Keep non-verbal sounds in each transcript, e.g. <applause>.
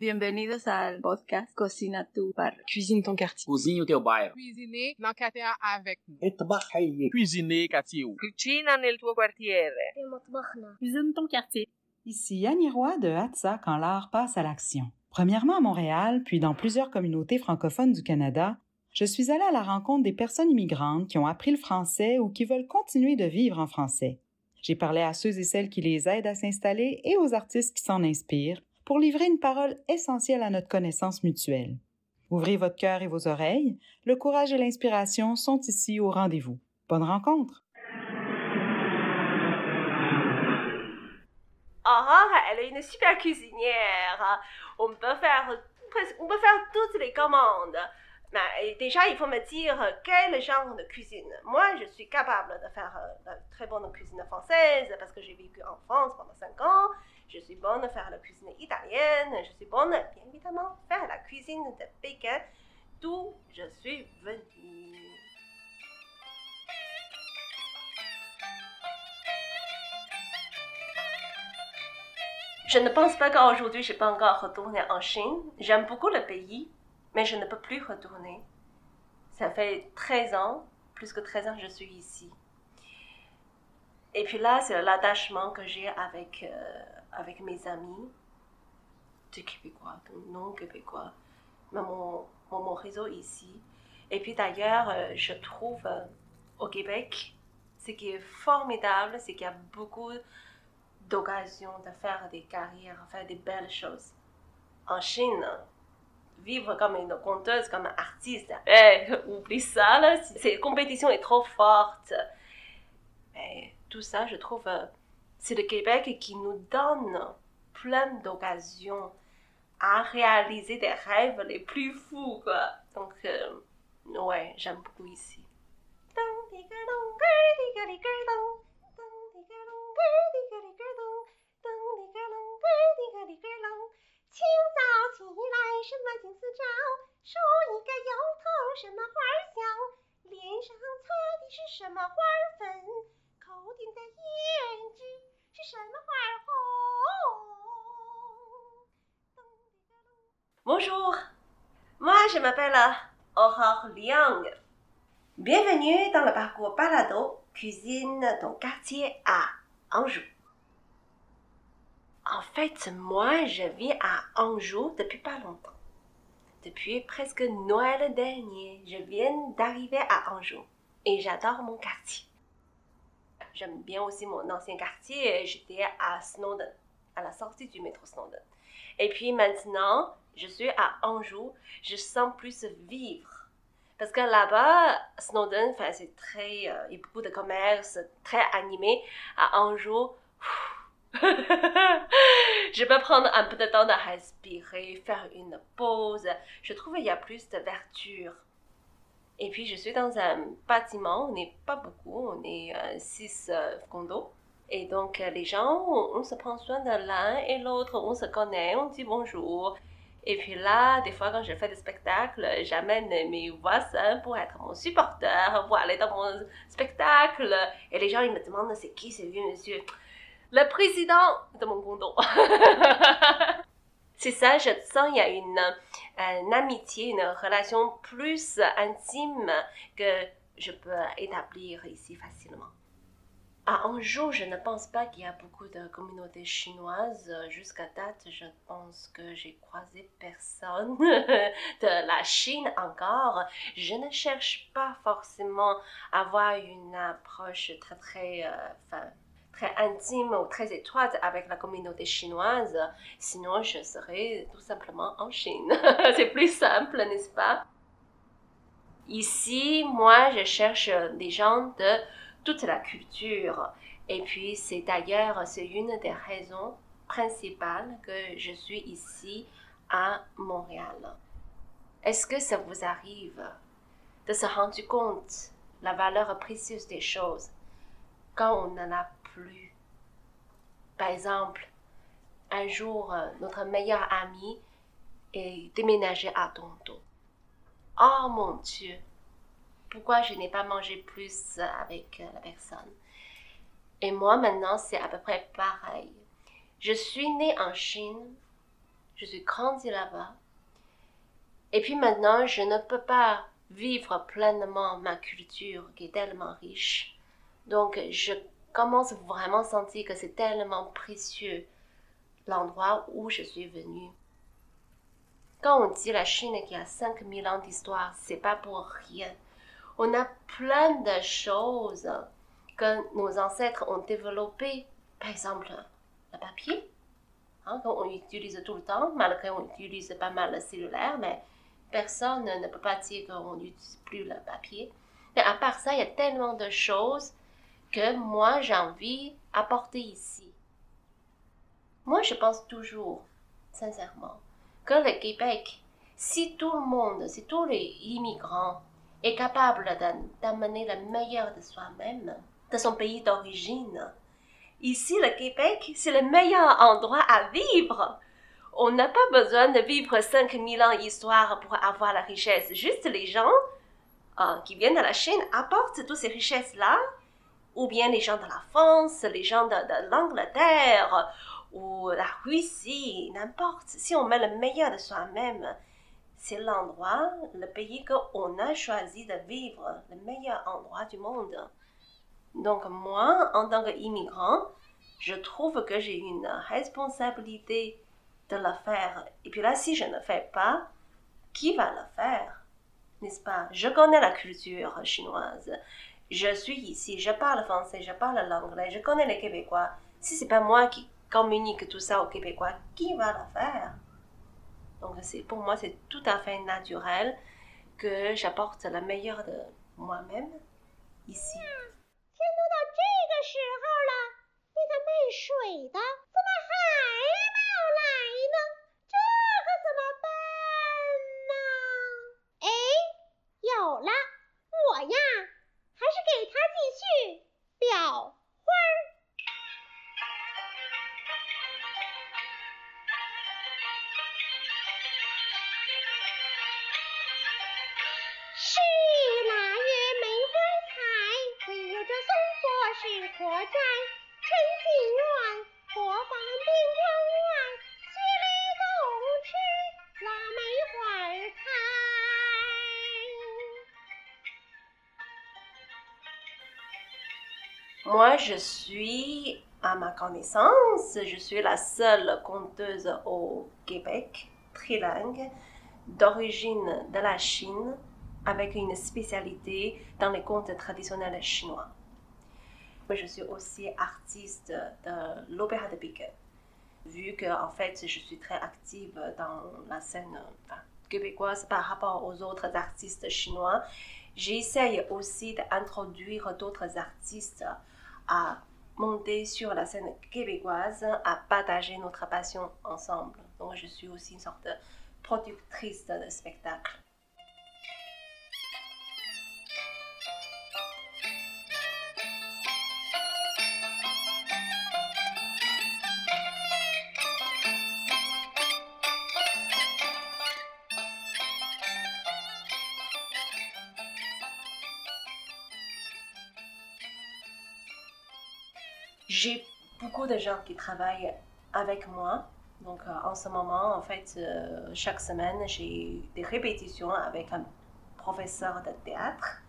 Bienvenidos al podcast Cocina tu barrio. Cuisine ton quartier. Cozinha o teu bairro. Cuisiner dans quartier avec nous. Trabalhar. Cuisiner quartier. Tuo. Cuisine ton quartier. Ici Annie Roy de Hatsa quand l'art passe à l'action. Premièrement à Montréal, puis dans plusieurs communautés francophones du Canada, je suis allée à la rencontre des personnes immigrantes qui ont appris le français ou qui veulent continuer de vivre en français. J'ai parlé à ceux et celles qui les aident à s'installer et aux artistes qui s'en inspirent pour livrer une parole essentielle à notre connaissance mutuelle. Ouvrez votre cœur et vos oreilles, le courage et l'inspiration sont ici au rendez-vous. Bonne rencontre! Aurore, elle est une super cuisinière. On peut faire on peut faire toutes les commandes. Mais déjà, il faut me dire quel genre de cuisine. Moi, je suis capable de faire euh, de très bonne cuisine française parce que j'ai vécu en France pendant 5 ans. Je suis bonne à faire la cuisine italienne. Je suis bonne, bien évidemment, à faire la cuisine de Pékin, d'où je suis venue. Je ne pense pas qu'aujourd'hui je peux encore retourner en Chine. J'aime beaucoup le pays, mais je ne peux plus retourner. Ça fait 13 ans, plus que 13 ans je suis ici. Et puis là, c'est l'attachement que j'ai avec, euh, avec mes amis, des Québécois, non-Québécois, mais mon, mon, réseau ici. Et puis d'ailleurs, euh, je trouve euh, au Québec, ce qui est formidable, c'est qu'il y a beaucoup d'occasions de faire des carrières, faire des belles choses. En Chine, vivre comme une conteuse, comme un artiste, eh, oublie ça, là, cette compétition est trop forte. Tout ça, je trouve, euh, c'est le Québec qui nous donne plein d'occasions à réaliser des rêves les plus fous, quoi. Donc, euh, ouais, j'aime beaucoup ici. 清早起来，什么金丝招？梳一个油头，什么花儿香？脸上擦的是什么花儿粉？口顶的胭脂是什么花儿红 Bonjour, moi je m'appelle Aurore Liang. Bienvenue dans le parcours balado Cuisine ton quartier à Anjou. En fait, moi, je vis à Anjou depuis pas longtemps. Depuis presque Noël dernier, je viens d'arriver à Anjou et j'adore mon quartier. J'aime bien aussi mon ancien quartier. J'étais à Snowdon, à la sortie du métro Snowdon. Et puis maintenant, je suis à Anjou. Je sens plus vivre. Parce que là-bas, Snowdon, enfin, c'est très. euh, il y a beaucoup de commerce, très animé. À Anjou, <laughs> je peux prendre un peu de temps de respirer, faire une pause. Je trouve qu'il y a plus de verture. Et puis, je suis dans un bâtiment, on n'est pas beaucoup, on est euh, six euh, condos. Et donc, euh, les gens, on, on se prend soin de l'un et l'autre, on se connaît, on dit bonjour. Et puis là, des fois, quand je fais des spectacles, j'amène mes voisins pour être mon supporter, pour aller dans mon spectacle. Et les gens, ils me demandent c'est qui ce vieux monsieur? Le président de mon condo. <laughs> C'est ça, je sens il y a une, une amitié, une relation plus intime que je peux établir ici facilement. À Anjou, je ne pense pas qu'il y a beaucoup de communautés chinoises. Jusqu'à date, je pense que j'ai croisé personne <laughs> de la Chine encore. Je ne cherche pas forcément à avoir une approche très très, euh, très intime ou très étroite avec la communauté chinoise. Sinon, je serais tout simplement en Chine. <laughs> C'est plus simple, n'est-ce pas? Ici, moi, je cherche des gens de toute la culture. Et puis, c'est d'ailleurs, c'est une des raisons principales que je suis ici à Montréal. Est-ce que ça vous arrive de se rendre compte la valeur précieuse des choses quand on n'en a plus? Par exemple, un jour, euh, notre meilleur ami est déménagé à Toronto. Oh mon Dieu, pourquoi je n'ai pas mangé plus avec euh, la personne? Et moi maintenant, c'est à peu près pareil. Je suis née en Chine. Je suis grandi là-bas. Et puis maintenant, je ne peux pas vivre pleinement ma culture qui est tellement riche. Donc, je commence vraiment à sentir que c'est tellement précieux l'endroit où je suis venue? Quand on dit la Chine qui a 5000 ans d'histoire, c'est pas pour rien. On a plein de choses que nos ancêtres ont développées. Par exemple, le papier, hein, qu'on utilise tout le temps, malgré qu'on utilise pas mal le cellulaire, mais personne ne peut pas dire qu'on n'utilise plus le papier. Mais à part ça, il y a tellement de choses que moi j'ai envie d'apporter ici. Moi, je pense toujours, sincèrement, que le Québec, si tout le monde, si tous les immigrants est capable d'amener le meilleur de soi-même, de son pays d'origine, ici, le Québec, c'est le meilleur endroit à vivre. On n'a pas besoin de vivre 5000 ans d'histoire pour avoir la richesse. Juste les gens euh, qui viennent de la Chine apportent toutes ces richesses-là, ou bien les gens de la France, les gens de, l'Angleterre, ou la Russie, n'importe. Si on met le meilleur de soi-même, c'est l'endroit, le pays qu'on a choisi de vivre, le meilleur endroit du monde. Donc moi, en tant qu'immigrant, je trouve que j'ai une responsabilité de le faire. Et puis là, si je ne fais pas, qui va le faire N'est-ce pas? Je connais la culture chinoise. Je suis ici, je parle français, je parle l'anglais, je connais les Québécois. Si c'est pas moi qui communique tout ça aux Québécois, qui va le faire? Donc pour moi c'est tout à fait naturel que j'apporte le meilleur de moi-même ici. 天小花儿。是腊月梅花开，唯有这松柏是可摘。春尽园，火放边关 Moi, je suis, à ma connaissance, je suis la seule conteuse au Québec, trilingue, d'origine de la Chine, avec une spécialité dans les contes traditionnels chinois. Je suis aussi artiste de l'opéra de Pékin. Vu que en fait je suis très active dans la scène québécoise par rapport aux autres artistes chinois, j'essaye aussi d'introduire d'autres artistes à monter sur la scène québécoise, à partager notre passion ensemble. Donc je suis aussi une sorte de productrice de spectacle. De gens qui travaillent avec moi. Donc euh, en ce moment, en fait, euh, chaque semaine, j'ai des répétitions avec un professeur de théâtre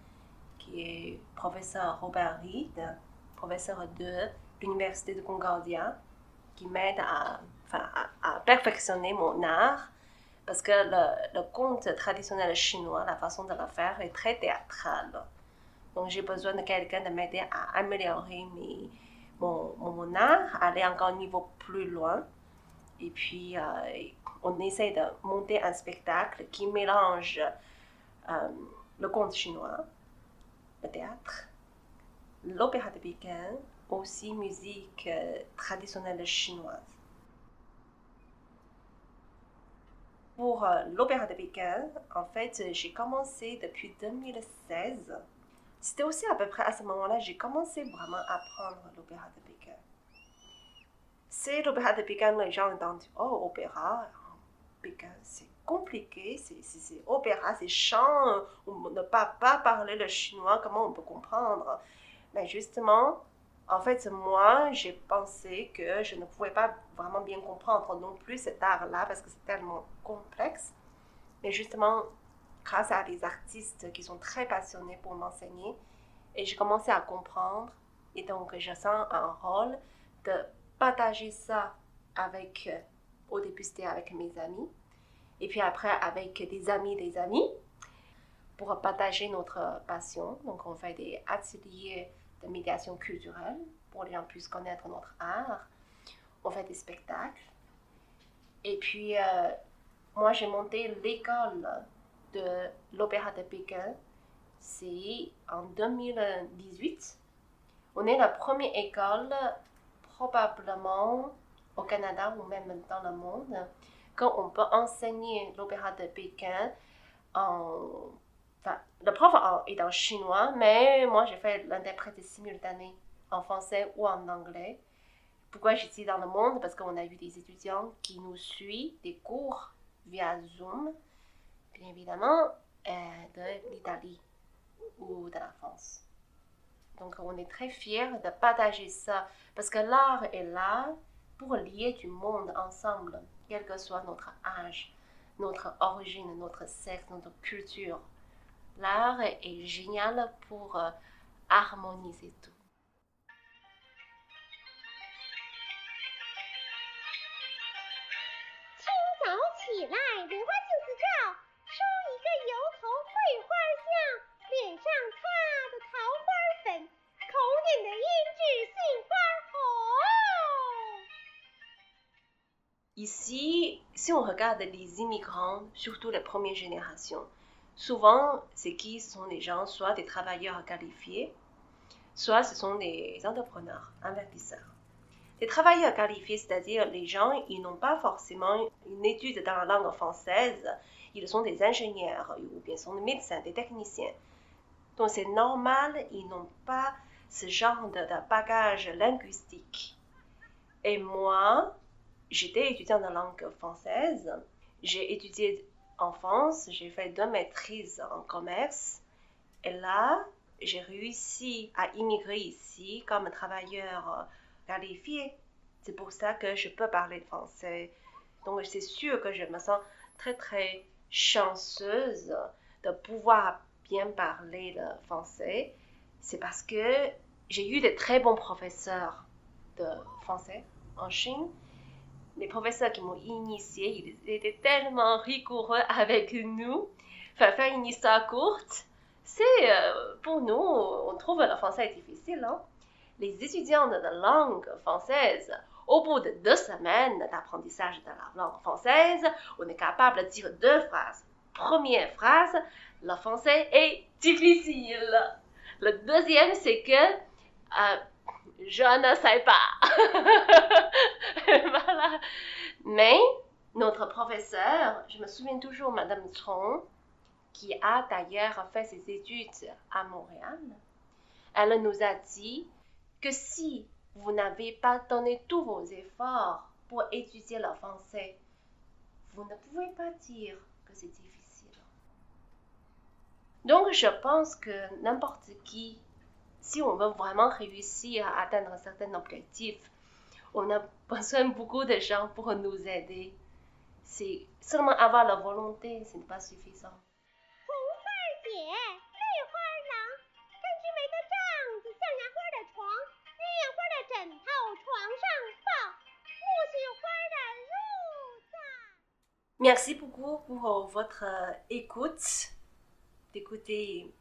qui est professeur Robert Reed, professeur de l'Université de Concordia, qui m'aide à, perfectionner mon art parce que le, le conte traditionnel chinois, la façon de le faire est très théâtrale. Donc j'ai besoin de quelqu'un de m'aider à améliorer mes, mon, art, aller encore un niveau plus loin. Et puis, euh, on essaie de monter un spectacle qui mélange euh, le conte chinois, le théâtre, l'opéra de Pékin, aussi musique euh, traditionnelle chinoise. Pour l'opéra de Pékin, en fait, j'ai commencé depuis 2016 c'était aussi à peu près à ce moment-là, j'ai commencé vraiment à apprendre l'opéra de Pékin. C'est l'opéra de Pékin, les gens dit, oh, opéra, Pékin, c'est compliqué, c'est opéra, c'est chant, on ne peut pas parler le chinois, comment on peut comprendre? Mais justement, En fait, moi, j'ai pensé que je ne pouvais pas vraiment bien comprendre non plus cet art-là parce que c'est tellement complexe. Mais justement, grâce à des artistes qui sont très passionnés pour m'enseigner, et j'ai commencé à comprendre. Et donc, je sens un rôle de partager ça avec, euh, au début, c'était avec mes amis. Et puis après, avec des amis des amis, pour partager notre passion. Donc, on fait des ateliers de médiation culturelle pour que les gens puissent connaître notre art. On fait des spectacles. Et puis, euh, moi, j'ai monté l'école de l'Opéra de Pékin. C'est en 2018. On est la première école, probablement au Canada ou même dans le monde, quand on peut enseigner l'Opéra de Pékin en. Enfin, le prof est en chinois, mais moi j'ai fait l'interprète simultané en français ou en anglais. Pourquoi j'étais dans le monde? Parce qu'on a eu des étudiants qui nous suivent des cours via Zoom, évidemment, euh, de l'Italie ou de la France. Donc on est très fiers de partager ça parce que l'art est là pour lier du monde ensemble, quel que soit notre âge, notre origine, notre sexe, notre culture. L'art est génial pour euh, harmoniser tout. 脸上擦的桃花粉，口点的胭脂杏花红。Ici, si on regarde les immigrants, surtout la première génération, souvent, c'est qui sont des gens, soit des travailleurs qualifiés, soit ce sont des entrepreneurs, investisseurs. Les travailleurs qualifiés, c'est-à-dire les gens, ils n'ont pas forcément une étude dans la langue française, ils sont des ingénieurs ou bien sont des médecins, des techniciens. Donc c'est normal, ils n'ont pas ce genre de, bagage linguistique. Et moi, j'étais étudiante en langue française, j'ai étudié en France, j'ai fait deux maîtrises en commerce, et là, j'ai réussi à immigrer ici comme travailleur qualifié. C'est pour ça que je peux parler français. Donc c'est sûr que je me sens très très chanceuse de pouvoir bien parler le français. C'est parce que j'ai eu de très bons professeurs de français en Chine. Les professeurs qui m'ont initié, ils étaient tellement rigoureux avec nous. Enfin, faire une histoire courte, c'est euh, pour nous, on trouve le français difficile. Hein? les étudiants de la langue française, au bout de deux semaines d'apprentissage de la langue française, on est capable de dire deux phrases. Première phrase, le français est difficile. Le deuxième, c'est que euh, je ne sais pas. <laughs> voilà. Mais notre professeur, je me souviens toujours, Madame Tron, qui a d'ailleurs fait ses études à Montréal, elle nous a dit que si vous n'avez pas donné tous vos efforts pour étudier le français, vous ne pouvez pas dire que c'est difficile. Donc, je pense que n'importe qui, si on veut vraiment réussir à atteindre un certain objectif, on a besoin de beaucoup de gens pour nous aider. C'est seulement avoir la volonté, ce n'est pas suffisant. Merci beaucoup pour euh, votre euh, écoute, d'écouter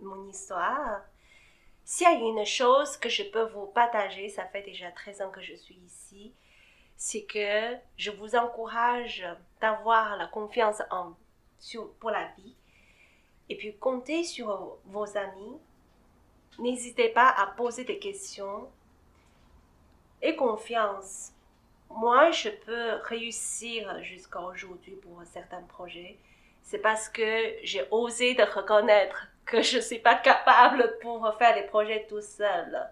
mon histoire. S'il y a une chose que je peux vous partager, ça fait déjà 13 ans que je suis ici, c'est que je vous encourage d'avoir la confiance en, pour la vie et puis comptez sur vos amis. N'hésitez pas à poser des questions et confiance. Moi, je peux réussir jusqu'à aujourd'hui pour certains projets. C'est parce que j'ai osé de reconnaître que je ne suis pas capable pour faire des projets tout seul.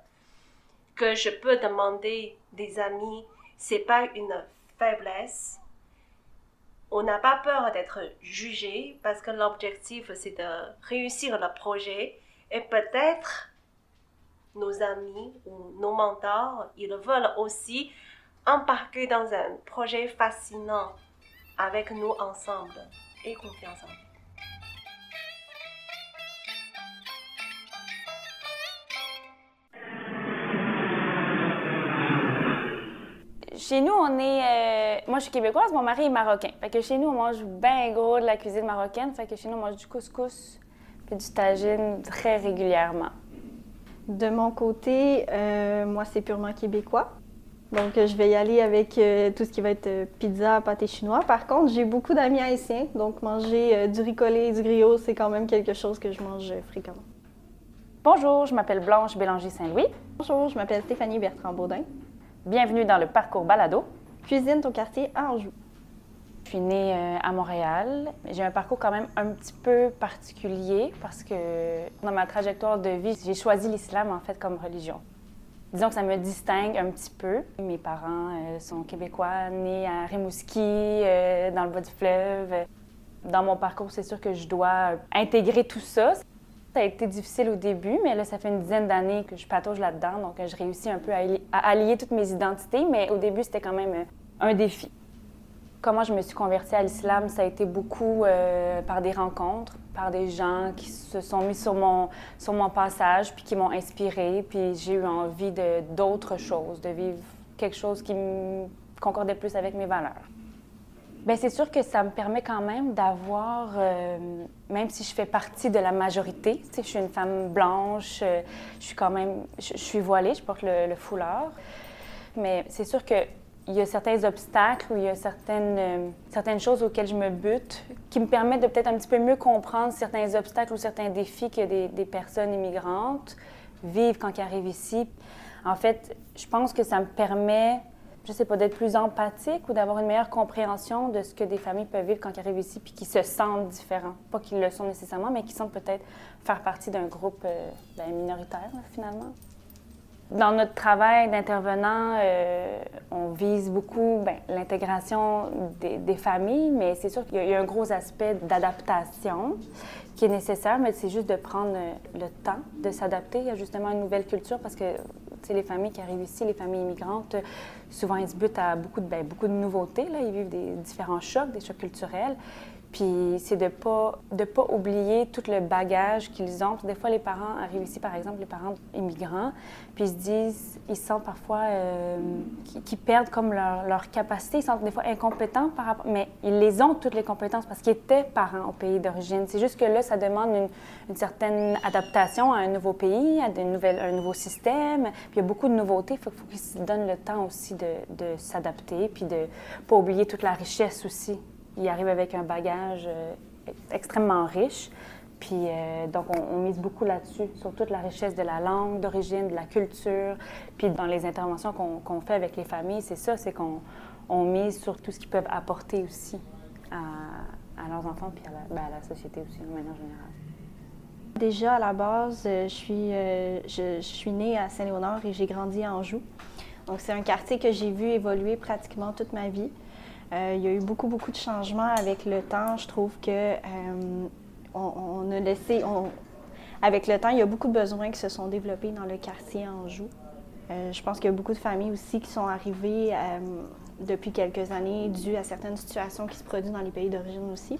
Que je peux demander des amis, c'est pas une faiblesse. On n'a pas peur d'être jugé parce que l'objectif c'est de réussir le projet et peut-être nos amis ou nos mentors, ils veulent aussi embarquer dans un projet fascinant avec nous ensemble et confiance en Chez nous, on est. Euh, moi, je suis québécoise, mon mari est marocain. Fait que chez nous, on mange bien gros de la cuisine marocaine. Fait que chez nous, on mange du couscous puis du tagine très régulièrement. De mon côté, euh, moi, c'est purement québécois. Donc, je vais y aller avec euh, tout ce qui va être pizza, pâté chinois. Par contre, j'ai beaucoup d'amis haïtiens, donc manger du riz collé et du griot, c'est quand même quelque chose que je mange fréquemment. Bonjour, je m'appelle Blanche Bélanger-Saint-Louis. Bonjour, je m'appelle Stéphanie Bertrand-Baudin. Bienvenue dans le parcours Balado. Cuisine ton quartier à Anjou. Je suis née euh, à Montréal. J'ai un parcours quand même un petit peu particulier parce que dans ma trajectoire de vie, j'ai choisi l'islam en fait comme religion. Disons que ça me distingue un petit peu. Mes parents euh, sont québécois, nés à Rimouski, euh, dans le bas du fleuve. Dans mon parcours, c'est sûr que je dois intégrer tout ça. Ça a été difficile au début, mais là, ça fait une dizaine d'années que je patauge là-dedans, donc je réussis un peu à, allier toutes mes identités, mais au début, c'était quand même euh, un défi. Comment je me suis convertie à l'islam, ça a été beaucoup euh, par des rencontres, par des gens qui se sont mis sur mon, sur mon passage, puis qui m'ont inspirée, puis j'ai eu envie d'autre chose, de vivre quelque chose qui concordait plus avec mes valeurs. Bien, c'est sûr que ça me permet quand même d'avoir, euh, même si je fais partie de la majorité, je suis une femme blanche, euh, je suis quand même, je, suis voilée, je porte le, foulard, mais c'est sûr qu'il y a certains obstacles ou il y a certaines, euh, certaines choses auxquelles je me bute qui me permettent de peut-être un petit peu mieux comprendre certains obstacles ou certains défis que des, personnes immigrantes vivent quand elles arrivent ici. En fait, je pense que ça me permet je sais pas, d'être plus empathique ou d'avoir une meilleure compréhension de ce que des familles peuvent vivre quand elles arrivent ici puis qui se sentent différents. Pas qu'ils le sont nécessairement, mais qui sentent peut-être faire partie d'un groupe euh, ben, minoritaire, finalement. Dans notre travail d'intervenant, euh, on vise beaucoup ben, l'intégration des, familles, mais c'est sûr qu'il y, a un gros aspect d'adaptation qui est nécessaire, mais c'est juste de prendre le temps de s'adapter à justement une nouvelle culture parce que les familles qui arrivent ici, les familles immigrantes, souvent ils se butent à beaucoup de, ben, beaucoup de nouveautés. Là. Ils vivent des différents chocs, des chocs culturels. Puis c'est de ne pas, de pas oublier tout le bagage qu'ils ont. Des fois, les parents arrivent ici, par exemple, les parents immigrants, puis ils se disent, ils sentent parfois euh, qu'ils perdent comme leur, leur, capacité. Ils sont des fois incompétents par rapport... Mais ils les ont, toutes les compétences, parce qu'ils étaient parents au pays d'origine. C'est juste que là, ça demande une, une, certaine adaptation à un nouveau pays, à une nouvelle, un nouveau système. Puis il y a beaucoup de nouveautés. Il faut, faut qu'ils se donnent le temps aussi de, de s'adapter, puis de ne pas oublier toute la richesse aussi il arrive avec un bagage euh, extrêmement riche. Puis euh, donc, on, mise beaucoup là-dessus, sur toute la richesse de la langue d'origine, de la culture. Puis dans les interventions qu'on fait avec les familles, c'est ça, c'est qu'on on mise sur tout ce qu'ils peuvent apporter aussi à, leurs enfants, puis à la, ben, à la société aussi, de manière générale. Déjà, à la base, euh, je suis, je, suis née à Saint-Léonard et j'ai grandi à Anjou. Donc, c'est un quartier que j'ai vu évoluer pratiquement toute ma vie. Euh, il y a eu beaucoup, beaucoup de changements avec le temps. Je trouve que euh, on, a laissé. avec le temps, il y a beaucoup de besoins qui se sont développés dans le quartier Anjou. Euh, je pense qu'il y a beaucoup de familles aussi qui sont arrivées depuis quelques années dues à certaines situations qui se produisent dans les pays d'origine aussi.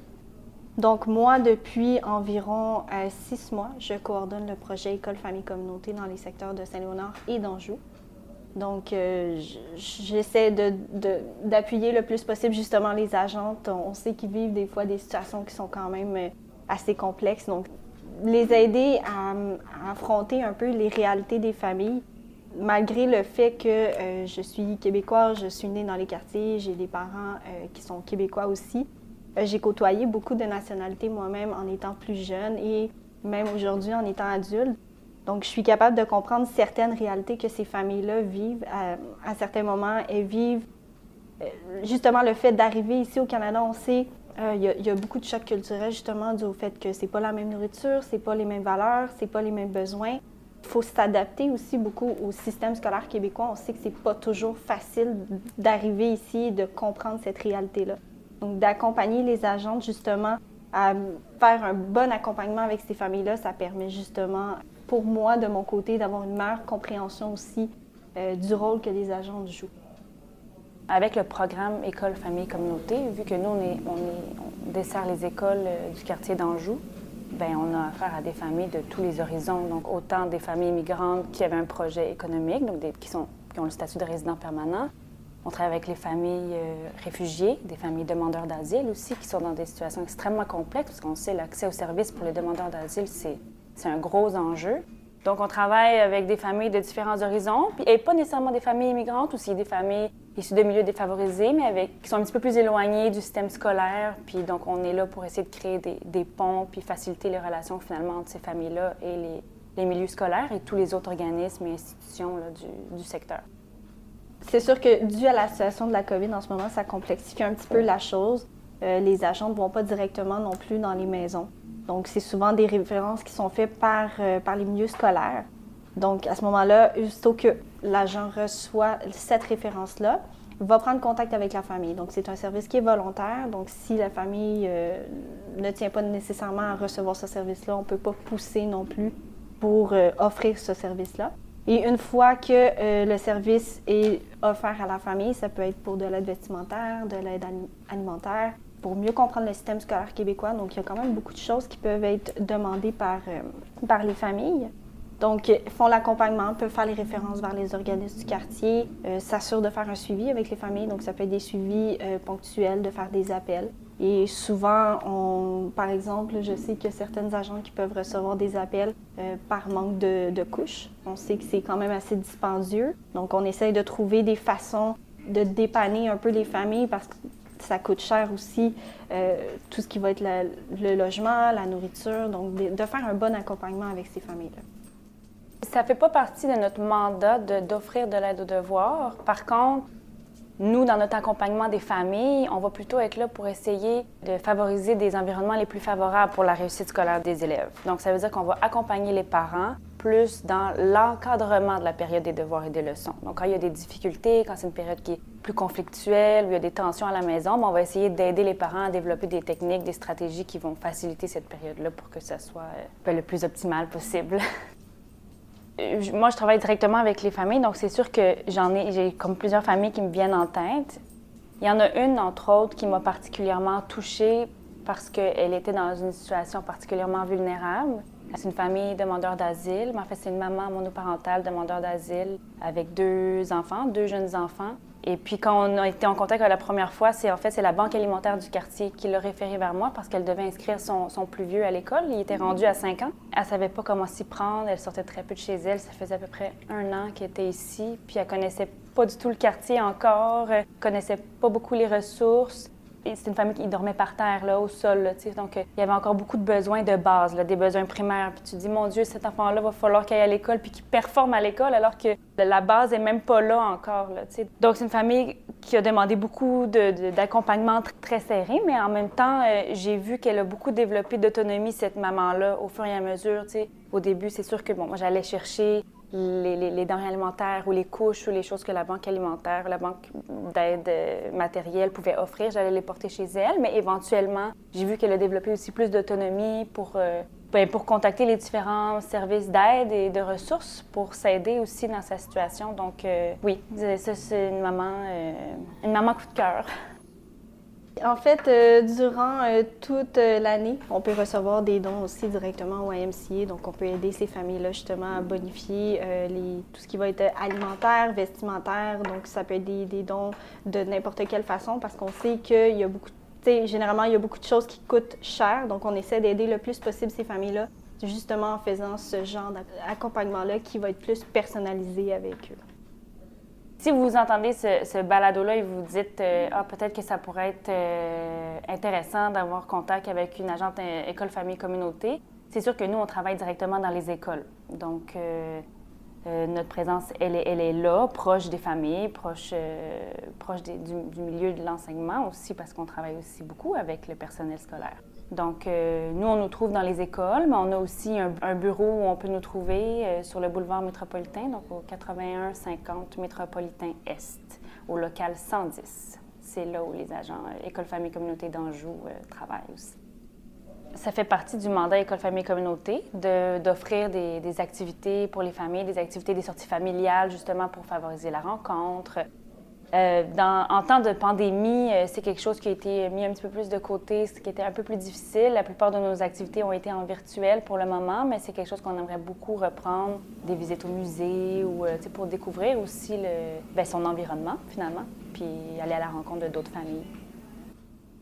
Donc moi, depuis environ six mois, je coordonne le projet École Famille Communauté dans les secteurs de Saint-Léonard et d'Anjou. Donc, euh, j'essaie d'appuyer le plus possible justement les agentes. On sait qu'ils vivent des fois des situations qui sont quand même euh, assez complexes. Donc, les aider à, affronter un peu les réalités des familles, malgré le fait que euh, je suis québécoise, je suis née dans les quartiers, j'ai des parents qui sont québécois aussi. j'ai côtoyé beaucoup de nationalités moi-même en étant plus jeune et même aujourd'hui en étant adulte. Donc, je suis capable de comprendre certaines réalités que ces familles-là vivent à, certains moments. Elles vivent euh, justement le fait d'arriver ici au Canada, on sait euh, il y, a beaucoup de chocs culturels justement dû au fait que c'est pas la même nourriture, c'est pas les mêmes valeurs, c'est pas les mêmes besoins. Il faut s'adapter aussi beaucoup au système scolaire québécois. On sait que c'est pas toujours facile d'arriver ici et de comprendre cette réalité-là. Donc d'accompagner les agents justement à faire un bon accompagnement avec ces familles-là, ça permet justement pour moi, de mon côté, d'avoir une meilleure compréhension aussi euh, du rôle que les agents jouent. Avec le programme École, Famille, Communauté, vu que nous, on, est, on, dessert les écoles euh, du quartier d'Anjou, ben on a affaire à des familles de tous les horizons. Donc, autant des familles immigrantes qui avaient un projet économique, donc des, qui, sont, qui ont le statut de résident permanent. On travaille avec les familles euh, réfugiées, des familles demandeurs d'asile aussi, qui sont dans des situations extrêmement complexes, parce qu'on sait l'accès aux services pour les demandeurs d'asile, c'est un gros enjeu. Donc, on travaille avec des familles de différents horizons, et pas nécessairement des familles immigrantes, aussi des familles issues de milieux défavorisés, mais avec, qui sont un petit peu plus éloignées du système scolaire. Puis donc, on est là pour essayer de créer des, ponts, puis faciliter les relations finalement entre ces familles-là et les, milieux scolaires et tous les autres organismes et institutions du secteur. C'est sûr que dû à la situation de la COVID en ce moment, ça complexifie un petit peu la chose. Euh, les agents ne vont pas directement non plus dans les maisons. Donc, c'est souvent des références qui sont faites par, euh, par les milieux scolaires. Donc, à ce moment-là, aussitôt que l'agent reçoit cette référence-là, va prendre contact avec la famille. Donc, c'est un service qui est volontaire. Donc, si la famille euh, ne tient pas nécessairement à recevoir ce service-là, on ne peut pas pousser non plus pour euh, offrir ce service-là. Et une fois que le service est offert à la famille, ça peut être pour de l'aide vestimentaire, de l'aide alimentaire, pour mieux comprendre le système scolaire québécois. Donc, il y a quand même beaucoup de choses qui peuvent être demandées par, euh, par les familles. Donc, font l'accompagnement, peuvent faire les références vers les organismes du quartier, euh, s'assurent de faire un suivi avec les familles. Donc, ça peut être des suivis euh, ponctuels, de faire des appels. Et souvent, par exemple, je sais a certaines agents qui peuvent recevoir des appels par manque de, de couches. On sait que c'est quand même assez dispendieux. Donc, on essaye de trouver des façons de dépanner un peu les familles parce que ça coûte cher aussi, euh, tout ce qui va être le logement, la nourriture, donc de, faire un bon accompagnement avec ces familles-là. Ça ne fait pas partie de notre mandat d'offrir de, l'aide aux devoirs. Par contre, nous, dans notre accompagnement des familles, on va plutôt être là pour essayer de favoriser des environnements les plus favorables pour la réussite scolaire des élèves. Donc, ça veut dire qu'on va accompagner les parents plus dans l'encadrement de la période des devoirs et des leçons. Donc, quand il y a des difficultés, quand c'est une période qui est plus conflictuelle, où il y a des tensions à la maison, ben, on va essayer d'aider les parents à développer des techniques, des stratégies qui vont faciliter cette période-là pour que ça soit euh, ben, le plus optimal possible. <laughs> moi, je travaille directement avec les familles, donc c'est sûr que j'en ai, j'ai comme plusieurs familles qui me viennent en tête. Il y en a une, entre autres, qui m'a particulièrement touchée parce qu'elle était dans une situation particulièrement vulnérable. C'est une famille demandeur d'asile, en fait, c'est une maman monoparentale demandeur d'asile avec deux enfants, deux jeunes enfants. Et puis, quand on a été en contact la première fois, c'est en fait c'est la banque alimentaire du quartier qui l'a référé vers moi parce qu'elle devait inscrire son, plus vieux à l'école. Il était rendu à 5 ans. Elle savait pas comment s'y prendre. Elle sortait très peu de chez elle. Ça faisait à peu près un an qu'elle était ici. Puis elle connaissait pas du tout le quartier encore. Connaissait pas beaucoup les ressources c'est une famille qui dormait par terre, là, au sol. Donc, euh, il y avait encore beaucoup de besoins de base, là, des besoins primaires. Puis tu dis, mon Dieu, cet enfant-là va falloir qu'il aille à l'école puis qu'il performe à l'école alors que la base est même pas là encore. Là, donc, c'est une famille qui a demandé beaucoup d'accompagnement de, très serré, mais en même temps, euh, j'ai vu qu'elle a beaucoup développé d'autonomie, cette maman-là, au fur et à mesure. Au début, c'est sûr que bon, moi, j'allais chercher les, denrées alimentaires ou les couches ou les choses que la banque alimentaire, la banque d'aide euh, matérielle pouvait offrir, j'allais les porter chez elle. Mais éventuellement, j'ai vu qu'elle a développé aussi plus d'autonomie pour, euh, ben, pour contacter les différents services d'aide et de ressources pour s'aider aussi dans sa situation. Donc euh, oui, c'est une maman, une maman coup de cœur. En fait, euh, durant euh, toute euh, l'année, on peut recevoir des dons aussi directement au YMCA. Donc, on peut aider ces familles-là justement à bonifier tout ce qui va être alimentaire, vestimentaire. Donc, ça peut être des, des dons de n'importe quelle façon parce qu'on sait qu'il y a beaucoup, généralement, il y a beaucoup de choses qui coûtent cher. Donc, on essaie d'aider le plus possible ces familles-là, justement en faisant ce genre d'accompagnement-là qui va être plus personnalisé avec eux. Si vous entendez ce, balado-là et vous dites euh, ah, peut-être que ça pourrait être euh, intéressant d'avoir contact avec une agente euh, école, famille, communauté, c'est sûr que nous, on travaille directement dans les écoles. Donc, notre présence, elle est, elle est, là, proche des familles, proche, proche du, du, milieu de l'enseignement aussi, parce qu'on travaille aussi beaucoup avec le personnel scolaire. Donc, euh, nous, on nous trouve dans les écoles, mais on a aussi un, bureau où on peut nous trouver euh, sur le boulevard métropolitain, donc au 81 50 métropolitain Est, au local 110. C'est là où les agents euh, École Famille Communauté d'Anjou travaillent aussi. Ça fait partie du mandat École Famille Communauté d'offrir des, activités pour les familles, des activités, des sorties familiales, justement pour favoriser la rencontre, euh, en temps de pandémie, euh, c'est quelque chose qui a été mis un petit peu plus de côté, ce qui était un peu plus difficile. La plupart de nos activités ont été en virtuel pour le moment, mais c'est quelque chose qu'on aimerait beaucoup reprendre, des visites au musée ou euh, pour découvrir aussi ben, son environnement finalement, puis aller à la rencontre de d'autres familles.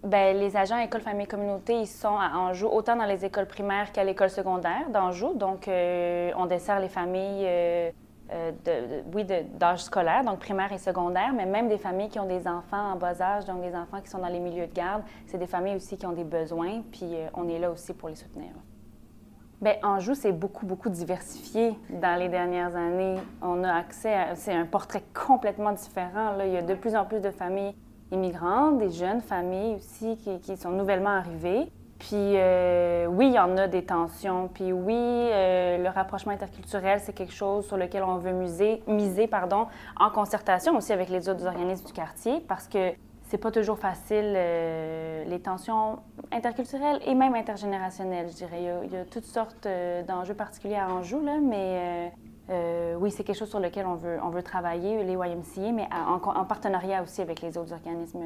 Bien, les agents École Famille Communauté, ils sont à Anjou, autant dans les écoles primaires qu'à l'école secondaire d'Anjou. Donc, on dessert les familles euh, oui, d'âge scolaire, donc primaire et secondaire, mais même des familles qui ont des enfants en bas âge, donc des enfants qui sont dans les milieux de garde, c'est des familles aussi qui ont des besoins, puis euh, on est là aussi pour les soutenir. Bien, Anjou, c'est beaucoup, beaucoup diversifié dans les dernières années. On a accès à... C'est un portrait complètement différent. Là. Il y a de plus en plus de familles immigrantes, des jeunes familles aussi qui sont nouvellement arrivées. Puis euh, oui, il y en a des tensions. Puis oui, euh, le rapprochement interculturel, c'est quelque chose sur lequel on veut miser, miser pardon, en concertation aussi avec les autres organismes du quartier parce que c'est pas toujours facile, euh, les tensions interculturelles et même intergénérationnelles, je dirais. Il y a, toutes sortes d'enjeux particuliers à Anjou, là, mais oui, c'est quelque chose sur lequel on veut, on veut travailler, les YMCA, mais en, en partenariat aussi avec les autres organismes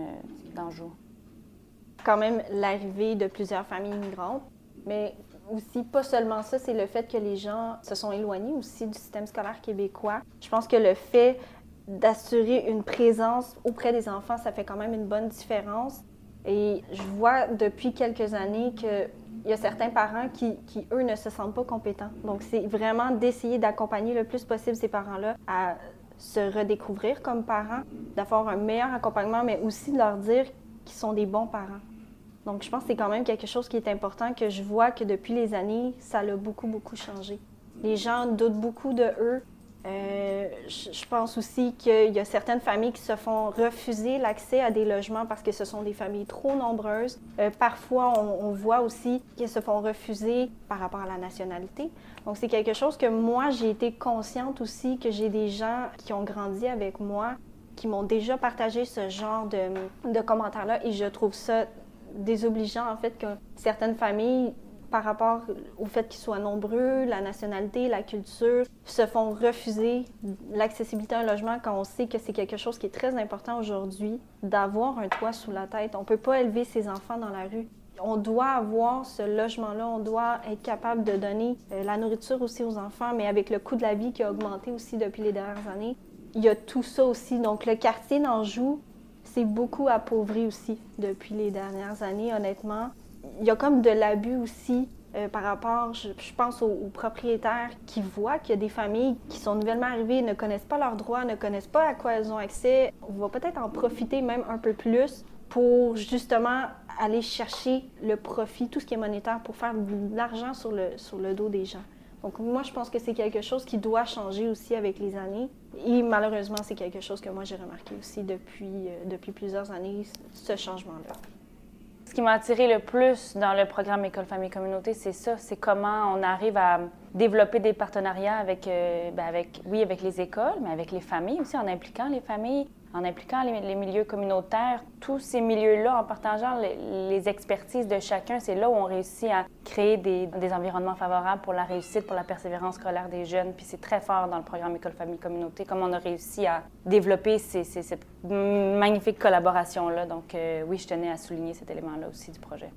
d'Anjou quand même l'arrivée de plusieurs familles immigrantes, mais aussi pas seulement ça, c'est le fait que les gens se sont éloignés aussi du système scolaire québécois. Je pense que le fait d'assurer une présence auprès des enfants, ça fait quand même une bonne différence. Et je vois depuis quelques années qu'il y a certains parents qui, qui, eux, ne se sentent pas compétents. Donc, c'est vraiment d'essayer d'accompagner le plus possible ces parents-là à se redécouvrir comme parents, d'avoir un meilleur accompagnement, mais aussi de leur dire qu'ils sont des bons parents. Donc, je pense que c'est quand même quelque chose qui est important, que je vois que depuis les années, ça a beaucoup, beaucoup changé. Les gens doutent beaucoup de eux. Euh, je pense aussi qu'il y a certaines familles qui se font refuser l'accès à des logements parce que ce sont des familles trop nombreuses. Euh, parfois, on, voit aussi qu'ils se font refuser par rapport à la nationalité. Donc, c'est quelque chose que moi, j'ai été consciente aussi, que j'ai des gens qui ont grandi avec moi, qui m'ont déjà partagé ce genre de, de commentaires-là et je trouve ça désobligeant, en fait, que certaines familles, par rapport au fait qu'ils soient nombreux, la nationalité, la culture, se font refuser l'accessibilité à un logement quand on sait que c'est quelque chose qui est très important aujourd'hui, d'avoir un toit sous la tête. On ne peut pas élever ses enfants dans la rue. On doit avoir ce logement-là, on doit être capable de donner euh, la nourriture aussi aux enfants, mais avec le coût de la vie qui a augmenté aussi depuis les dernières années, il y a tout ça aussi. Donc le quartier d'Anjou, c'est beaucoup appauvri aussi depuis les dernières années, honnêtement. Il y a comme de l'abus aussi euh, par rapport, je, pense aux, propriétaires qui voient qu'il y a des familles qui sont nouvellement arrivées, ne connaissent pas leurs droits, ne connaissent pas à quoi elles ont accès. On va peut-être en profiter même un peu plus pour justement aller chercher le profit, tout ce qui est monétaire, pour faire de l'argent sur le, sur le dos des gens. Donc moi, je pense que c'est quelque chose qui doit changer aussi avec les années. Et malheureusement, c'est quelque chose que moi, j'ai remarqué aussi depuis, euh, depuis plusieurs années, ce changement-là. Ce qui m'a attiré le plus dans le programme École, Famille, Communauté, c'est ça, c'est comment on arrive à développer des partenariats avec, euh, ben avec, oui, avec les écoles, mais avec les familles aussi, en impliquant les familles, en impliquant les, milieux communautaires, tous ces milieux-là, en partageant les, expertises de chacun, c'est là où on réussit à créer des, environnements favorables pour la réussite, pour la persévérance scolaire des jeunes. Puis c'est très fort dans le programme École, Famille, Communauté, comme on a réussi à développer cette magnifique collaboration-là. Donc euh, oui, je tenais à souligner cet élément-là aussi du projet.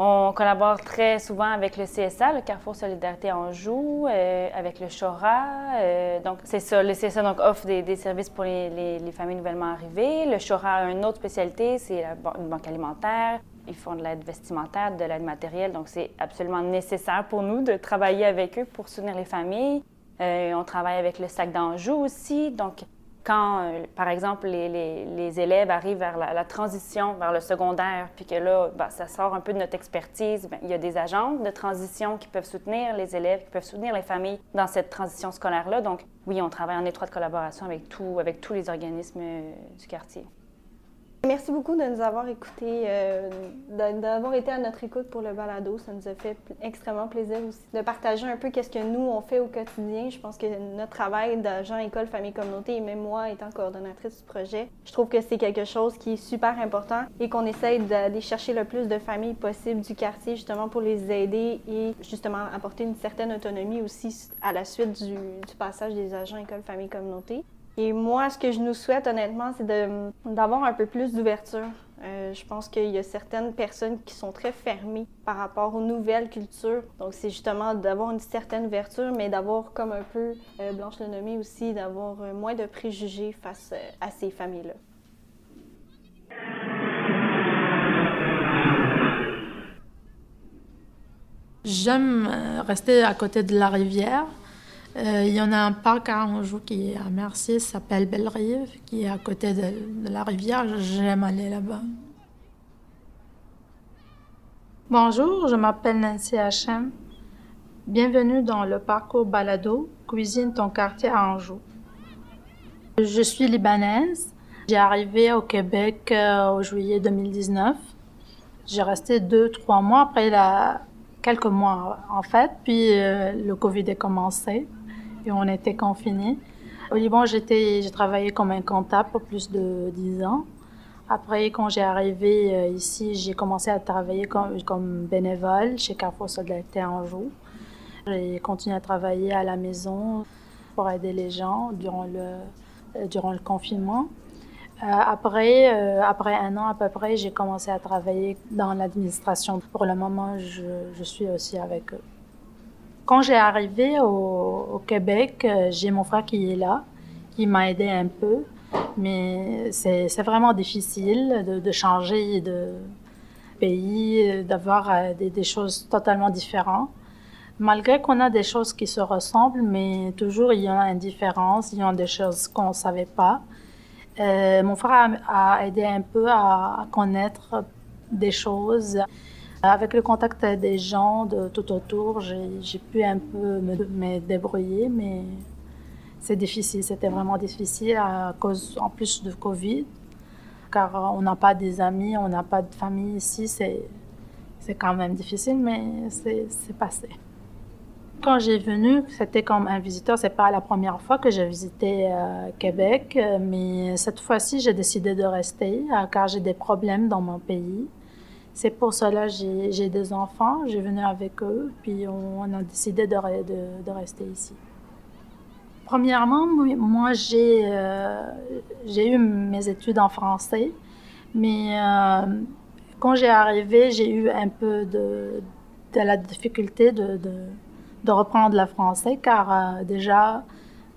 On collabore très souvent avec le CSA, le Carrefour Solidarité Anjou, euh, avec le Chora. Euh, donc, c'est ça. Le CSA donc, offre des, services pour les, familles nouvellement arrivées. Le Chora a une autre spécialité, c'est une banque alimentaire. Ils font de l'aide vestimentaire, de l'aide matérielle. Donc, c'est absolument nécessaire pour nous de travailler avec eux pour soutenir les familles. Euh, on travaille avec le SAC d'Anjou aussi. Donc, quand, euh, par exemple, les, élèves arrivent vers la, transition, vers le secondaire, puis que là, ben, ça sort un peu de notre expertise, ben, il y a des agents de transition qui peuvent soutenir les élèves, qui peuvent soutenir les familles dans cette transition scolaire-là. Donc, oui, on travaille en étroite collaboration avec, avec tous les organismes euh, du quartier. Merci beaucoup de nous avoir écoutés, euh, d'avoir été à notre écoute pour le balado. Ça nous a fait extrêmement plaisir aussi de partager un peu qu'est-ce que nous, on fait au quotidien. Je pense que notre travail d'agent école, famille, communauté, et même moi, étant coordonnatrice du projet, je trouve que c'est quelque chose qui est super important et qu'on essaye d'aller chercher le plus de familles possible du quartier, justement pour les aider et justement apporter une certaine autonomie aussi à la suite du, du passage des agents école, famille, communauté. Et moi, ce que je nous souhaite, honnêtement, c'est d'avoir un peu plus d'ouverture. Euh, je pense qu'il y a certaines personnes qui sont très fermées par rapport aux nouvelles cultures. Donc, c'est justement d'avoir une certaine ouverture, mais d'avoir, comme un peu euh, Blanche le nommé aussi, d'avoir euh, moins de préjugés face à ces familles-là. J'aime rester à côté de la rivière. Euh, il y en a un parc à Anjou qui est à Mercier, s'appelle Belle-Rive, qui est à côté de, la rivière. J'aime aller là-bas. Bonjour, je m'appelle Nancy Hachem. Bienvenue dans le parcours Balado, Cuisine ton quartier à Anjou. Je suis libanaise. J'ai arrivé au Québec euh, au juillet 2019. J'ai resté deux, trois mois après la, quelques mois en fait, puis euh, le Covid est commencé on était confinés. Au Liban, j'ai travaillé comme un comptable pour plus de 10 ans. Après, quand j'ai arrivé euh, ici, j'ai commencé à travailler comme, bénévole chez Carrefour Solidarité Anjou. J'ai continué à travailler à la maison pour aider les gens durant le, euh, durant le confinement. Euh, après, après un an à peu près, j'ai commencé à travailler dans l'administration. Pour le moment, je, je suis aussi avec eux. Quand j'ai arrivé au, Québec, euh, j'ai mon frère qui est là, qui m'a aidé un peu. Mais c'est vraiment difficile de, changer de pays, d'avoir euh, des, choses totalement différentes. Malgré qu'on a des choses qui se ressemblent, mais toujours il y a une différence, il y a des choses qu'on ne savait pas. Euh, mon frère a, aidé un peu à connaître des choses. Avec le contact des gens de tout autour, j'ai pu un peu me, débrouiller, mais c'est difficile. C'était vraiment difficile à cause, en plus de Covid, car on n'a pas des amis, on n'a pas de famille ici. C'est quand même difficile, mais c'est passé. Quand j'ai venu, c'était comme un visiteur. C'est pas la première fois que j'ai visité euh, Québec, mais cette fois-ci, j'ai décidé de rester euh, car j'ai des problèmes dans mon pays. C'est pour cela que j'ai des enfants, j'ai venu avec eux, puis on, a décidé de, rester ici. Premièrement, moi, euh, j'ai eu mes études en français, mais euh, quand j'ai arrivé, j'ai eu un peu de, la difficulté de, de, reprendre le français, car euh, déjà,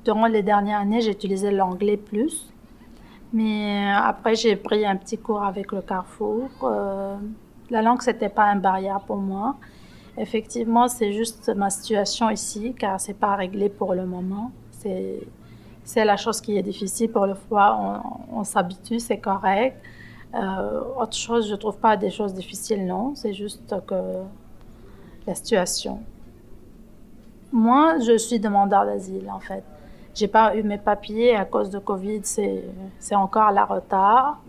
durant les dernières années, j'utilisais l'anglais plus. Mais après, j'ai pris un petit cours avec le Carrefour. La langue, c'était pas une barrière pour moi. Effectivement, c'est juste ma situation ici, car c'est pas réglé pour le moment. C'est, la chose qui est difficile. Pour le fois, on, s'habitue, c'est correct. Euh, autre chose, je trouve pas des choses difficiles, non. C'est juste que la situation. Moi, je suis demandeur d'asile, en fait. J'ai pas eu mes papiers à cause de Covid, c'est, encore la retard.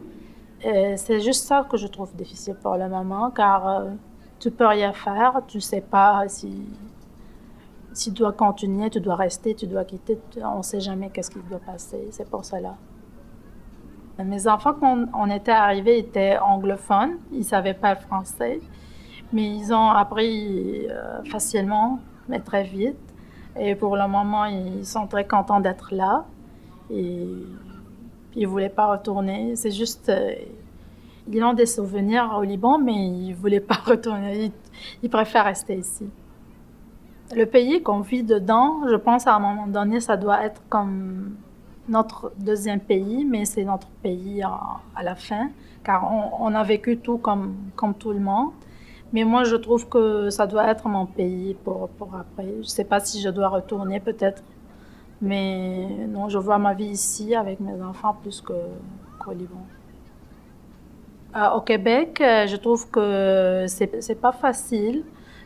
Euh, c'est juste ça que je trouve difficile pour le moment, car euh, tu peux rien faire, tu sais pas si, tu dois continuer, tu dois rester, tu dois quitter, on ne sait jamais qu'est-ce qui doit passer, c'est pour cela. Mes enfants, quand on était arrivés, étaient anglophones, ils ne savaient pas le français, mais ils ont appris euh, facilement, mais très vite. Et pour le moment, ils sont très contents d'être là. Ils ne voulaient pas retourner. C'est juste. Euh, ils ont des souvenirs au Liban, mais ils ne voulaient pas <laughs> retourner. Ils, préfèrent rester ici. Le pays qu'on vit dedans, je pense à un moment donné, ça doit être comme notre deuxième pays, mais c'est notre pays à, la fin, car on, a vécu tout comme, comme tout le monde. Mais moi, je trouve que ça doit être mon pays pour, pour après. Je ne sais pas si je dois retourner, peut-être mais non, je vois ma vie ici avec mes enfants plus qu'au Liban. Euh, au Québec, euh, je trouve que c'est pas facile,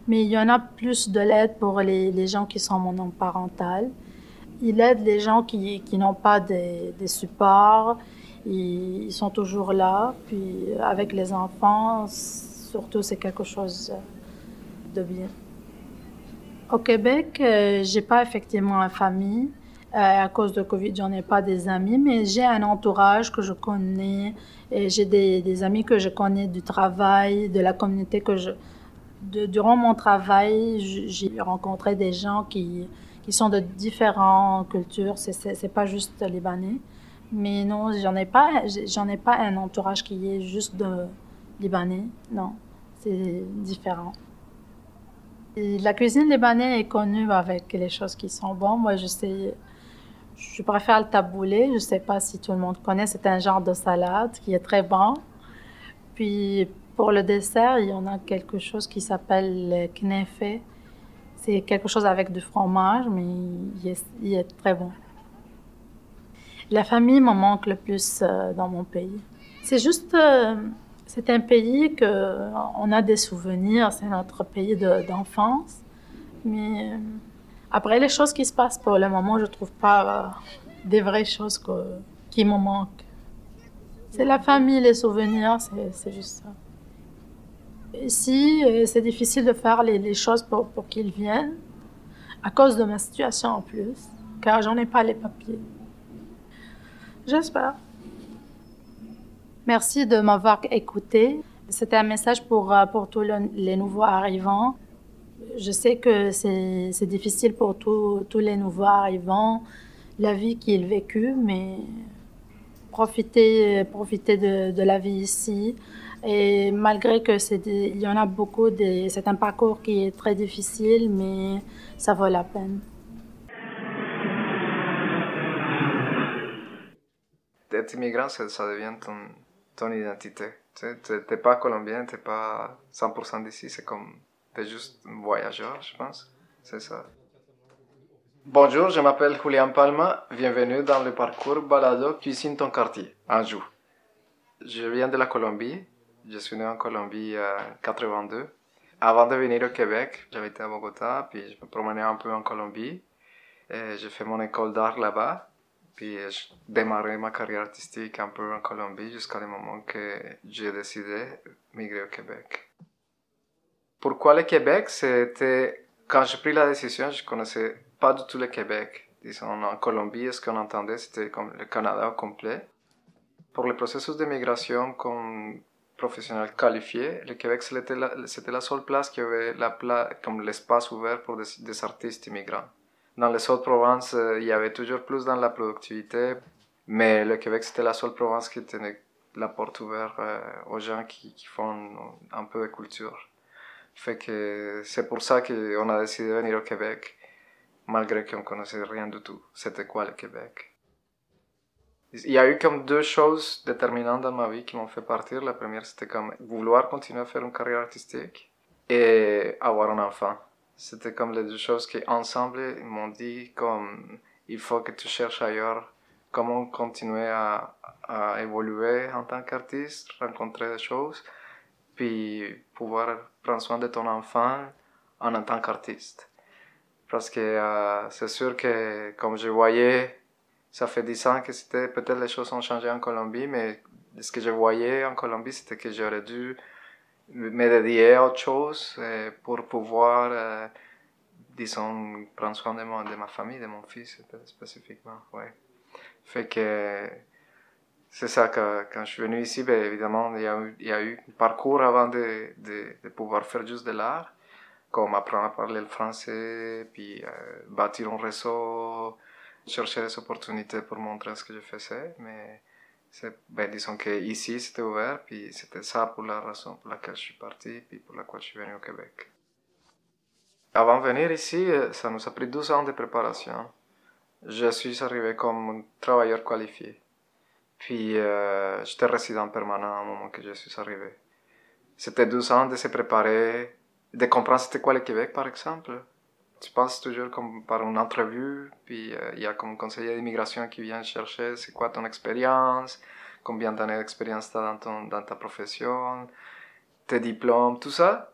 mais il y en a plus de l'aide pour les, les, gens qui sont monoparentales. Il aide les gens qui, qui n'ont pas des, des, supports. ils, sont toujours là. Puis avec les enfants, surtout, c'est quelque chose de bien. Au Québec, euh, j'ai pas effectivement une famille. Euh, à cause de Covid, j'en ai pas des amis, mais j'ai un entourage que je connais. Et j'ai des, amis que je connais du travail, de la communauté que je. Durant mon travail, j'ai rencontré des gens qui, qui sont de différentes cultures. C'est pas juste libanais. Mais non, j'en ai pas, j'en ai pas un entourage qui est juste libanais. Non, c'est différent. la cuisine libanaise est connue avec les choses qui sont bonnes. Moi, je sais, je préfère le taboulé. Je sais pas si tout le monde connaît. C'est un genre de salade qui est très bon. Puis pour le dessert, il y en a quelque chose qui s'appelle le knefe. C'est quelque chose avec du fromage, mais il est, il est très bon. La famille me manque le plus euh, dans mon pays. C'est juste, euh, c'est un pays que on a des souvenirs, c'est notre pays d'enfance. mais euh, après les choses qui se passent pour le moment, je trouve pas des vraies choses qui me manquent. C'est la famille, les souvenirs, c'est juste ça. Ici, c'est difficile de faire les, choses pour, pour qu'ils viennent, à cause de ma situation en plus, car j'en ai pas les papiers. J'espère. Merci de m'avoir écouté. C'était un message pour, euh, pour tous les nouveaux arrivants. Je sais que c'est difficile pour tous, les nouveaux arrivants, la vie qu'ils vécu, mais profitez, profitez de, la vie ici. Et malgré que il y en a beaucoup, c'est un parcours qui est très difficile, mais ça vaut la peine. être immigrant, ça, ça devient ton, ton identité. Tu n'es pas colombien, tu n'es pas 100% d'ici, c'est comme, tu es juste un voyageur, je pense. C'est ça. Bonjour, je m'appelle Julian Palma. Bienvenue dans le parcours Balado Cuisine ton quartier, Anjou. Je viens de la Colombie. Je suis né en Colombie en 82. Avant de venir au Québec, j'habitais à Bogota, puis je me promenais un peu en Colombie. J'ai fait mon école d'art là-bas. Puis je démarré ma carrière artistique un peu en Colombie jusqu'à le moment que j'ai décidé de migrer au Québec. Pourquoi le Québec C'était quand j'ai pris la décision, je connaissais pas du tout le Québec. Disons, en Colombie, ce qu'on entendait, c'était comme le Canada au complet. Pour le processus de migration comme professionnel qualifié, le Québec, c'était la, la, seule place qui avait la comme l'espace ouvert pour des, artistes immigrants. Dans les autres provinces, euh, il y avait toujours plus dans la productivité, mais le Québec, c'était la seule province qui tenait la porte ouverte euh, aux gens qui, font un peu de culture. Fait que c'est pour ça qu'on a décidé de venir au Québec, malgré qu'on connaissait rien du tout. C'était quoi le Québec? Il y a eu comme deux choses déterminantes dans ma vie qui m'ont fait partir. La première, c'était comme vouloir continuer à faire une carrière artistique et avoir un enfant. C'était comme les deux choses qui, ensemble, m'ont dit comme il faut que tu cherches ailleurs comment continuer à, à évoluer en tant qu'artiste, rencontrer des choses, puis pouvoir prendre soin de ton enfant en, tant qu'artiste. Parce que euh, c'est sûr que, comme je voyais, ça fait dix ans que c'était, peut-être les choses ont changé en Colombie, mais ce que je voyais en Colombie, c'était que j'aurais dû me dédier à autre chose euh, pour pouvoir, euh, disons, prendre soin de, de, ma famille, de mon fils spécifiquement. Ouais. Fait que c'est ça que quand je suis venu ici, ben, évidemment, il y, a eu, un parcours avant de, de, de, pouvoir faire juste de l'art, comme apprendre à parler le français, puis euh, bâtir un réseau, chercher des opportunités pour montrer ce que je faisais, mais ben, disons que ici c'était ouvert, puis c'était ça pour la raison pour laquelle je suis parti, puis pour laquelle je suis venu au Québec. Avant de venir ici, euh, ça nous a pris 12 ans de préparation. Je suis arrivé comme un travailleur qualifié. Puis euh, j'étais résident permanent au moment que je suis arrivé. C'était 12 ans de se préparer, de comprendre c'était quoi le Québec par exemple. Tu passes toujours comme par une entrevue, puis euh, il y a comme conseiller d'immigration qui vient chercher c'est quoi ton expérience, combien d'années d'expérience tu as dans, dans ta profession, tes diplômes, tout ça.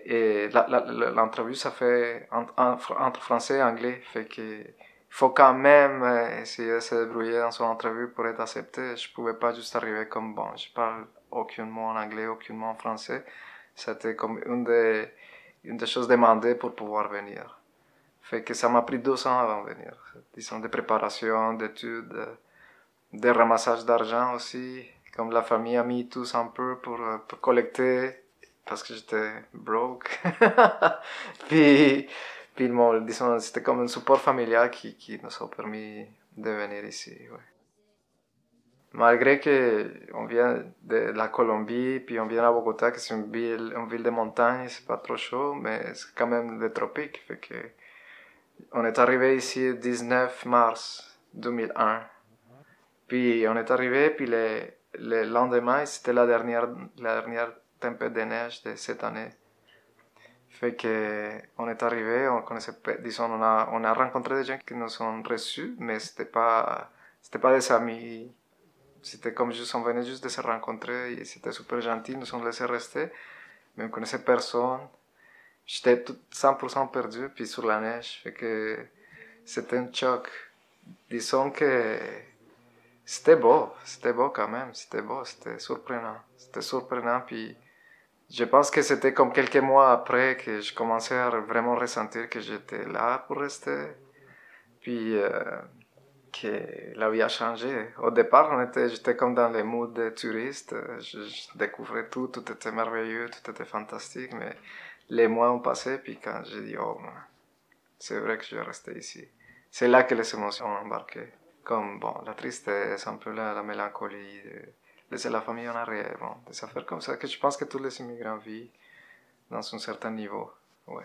Et l'entrevue, ça fait entre français et anglais, fait que faut quand même euh, essayer de se débrouiller dans son entrevue pour être accepté. Je pouvais pas juste arriver comme bon, je parle aucun mot en anglais, aucun mot en français. C'était comme une des, une des choses demandées pour pouvoir venir. Fait que ça m'a pris deux ans avant de venir. Disons, de préparation, d'études, de ramassage d'argent aussi. Comme la famille a mis tous un peu pour, pour collecter parce que j'étais broke. <laughs> puis, puis disons, c'était comme un support familial qui, qui nous a permis de venir ici. Ouais. Malgré que on vient de la Colombie, puis on vient à Bogotá, que c'est une ville, une ville de montagne, c'est pas trop chaud, mais c'est quand même le tropique. Fait que on est arrivé ici le 19 mars 2001. Puis on est arrivé, puis le, le lendemain, c'était la dernière, la dernière tempête de neige de cette année. Fait que on est arrivé, on a, on a rencontré des gens qui nous ont reçus, mais c'était pas, c'était pas des amis. C'était comme juste, on venait juste de se rencontrer et c'était super gentil, nous ont laissé rester, mais on connaissait personne. J'étais 100% perdu, puis sur la neige, fait que c'était un choc. Disons que c'était beau, c'était beau quand même, c'était beau, c'était surprenant. C'était surprenant, puis je pense que c'était comme quelques mois après que je commençais à vraiment ressentir que j'étais là pour rester. Puis euh, que la vie a changé. Au départ, on était, j'étais comme dans les moods de touriste. Je, découvrais tout, tout était merveilleux, tout était fantastique. Mais les mois ont passé, puis quand j'ai dit, oh, c'est vrai que je vais rester ici. C'est là que les émotions ont embarqué. Comme, bon, la tristesse, un peu la, la mélancolie laisser la famille en arrière, bon, des affaires comme ça que je pense que tous les immigrants vivent dans un certain niveau. Ouais.